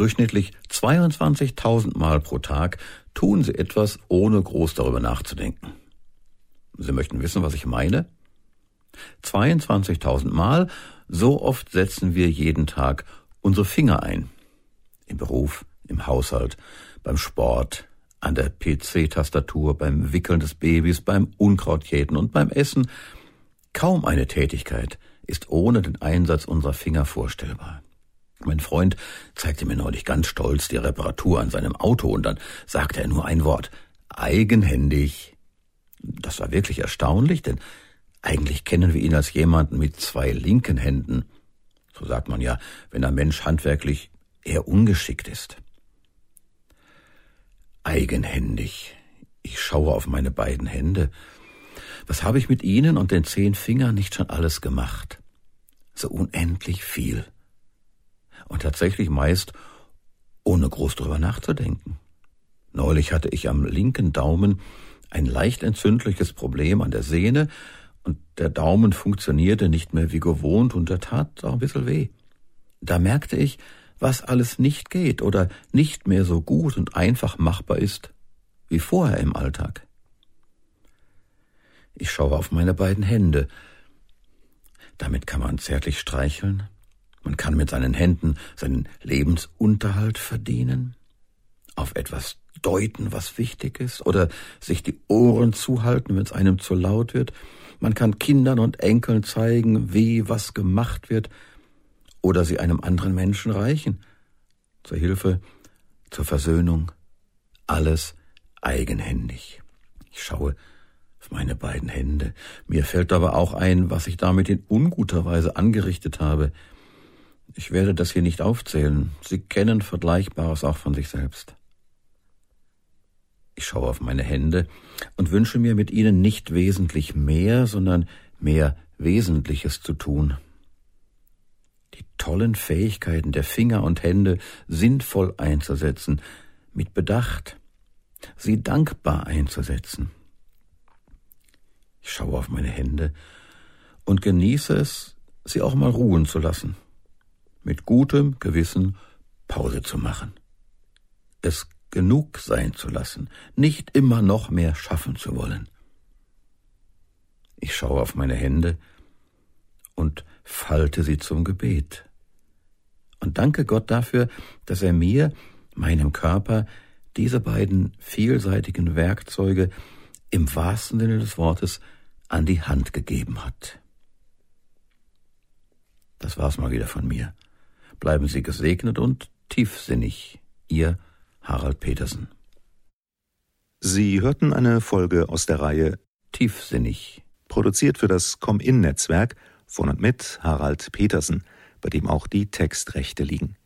Durchschnittlich 22.000 Mal pro Tag tun Sie etwas, ohne groß darüber nachzudenken. Sie möchten wissen, was ich meine? 22.000 Mal, so oft setzen wir jeden Tag unsere Finger ein. Im Beruf, im Haushalt, beim Sport, an der PC-Tastatur, beim Wickeln des Babys, beim Unkrautjäten und beim Essen. Kaum eine Tätigkeit ist ohne den Einsatz unserer Finger vorstellbar. Mein Freund zeigte mir neulich ganz stolz die Reparatur an seinem Auto und dann sagte er nur ein Wort eigenhändig. Das war wirklich erstaunlich, denn eigentlich kennen wir ihn als jemanden mit zwei linken Händen. So sagt man ja, wenn ein Mensch handwerklich eher ungeschickt ist. Eigenhändig. Ich schaue auf meine beiden Hände. Was habe ich mit ihnen und den zehn Fingern nicht schon alles gemacht? So unendlich viel und tatsächlich meist ohne groß drüber nachzudenken. Neulich hatte ich am linken Daumen ein leicht entzündliches Problem an der Sehne und der Daumen funktionierte nicht mehr wie gewohnt und der tat auch ein bisschen weh. Da merkte ich, was alles nicht geht oder nicht mehr so gut und einfach machbar ist wie vorher im Alltag. Ich schaue auf meine beiden Hände. Damit kann man zärtlich streicheln, man kann mit seinen Händen seinen Lebensunterhalt verdienen, auf etwas deuten, was wichtig ist, oder sich die Ohren zuhalten, wenn es einem zu laut wird. Man kann Kindern und Enkeln zeigen, wie was gemacht wird, oder sie einem anderen Menschen reichen, zur Hilfe, zur Versöhnung, alles eigenhändig. Ich schaue auf meine beiden Hände. Mir fällt aber auch ein, was ich damit in unguter Weise angerichtet habe. Ich werde das hier nicht aufzählen. Sie kennen Vergleichbares auch von sich selbst. Ich schaue auf meine Hände und wünsche mir mit ihnen nicht wesentlich mehr, sondern mehr Wesentliches zu tun. Die tollen Fähigkeiten der Finger und Hände sinnvoll einzusetzen, mit Bedacht, sie dankbar einzusetzen. Ich schaue auf meine Hände und genieße es, sie auch mal ruhen zu lassen mit gutem Gewissen Pause zu machen. Es genug sein zu lassen, nicht immer noch mehr schaffen zu wollen. Ich schaue auf meine Hände und falte sie zum Gebet. Und danke Gott dafür, dass er mir, meinem Körper, diese beiden vielseitigen Werkzeuge im wahrsten Sinne des Wortes an die Hand gegeben hat. Das war's mal wieder von mir. Bleiben Sie gesegnet und tiefsinnig. Ihr Harald Petersen. Sie hörten eine Folge aus der Reihe Tiefsinnig. Produziert für das Com-In-Netzwerk von und mit Harald Petersen, bei dem auch die Textrechte liegen.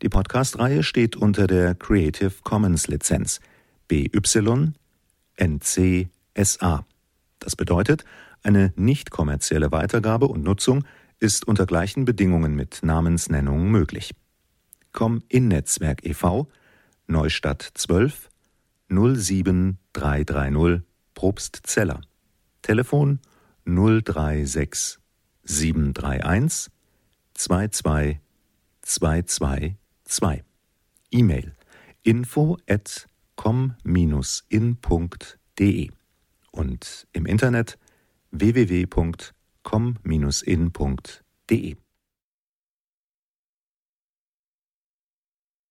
Die Podcast-Reihe steht unter der Creative Commons Lizenz BY NC SA. Das bedeutet, eine nicht kommerzielle Weitergabe und Nutzung ist unter gleichen Bedingungen mit Namensnennung möglich. Com in Netzwerk e.V. Neustadt 12 07330 Probstzeller. Telefon 036 731 22 222. E-Mail info at com-in.de und im Internet www.com com-in.de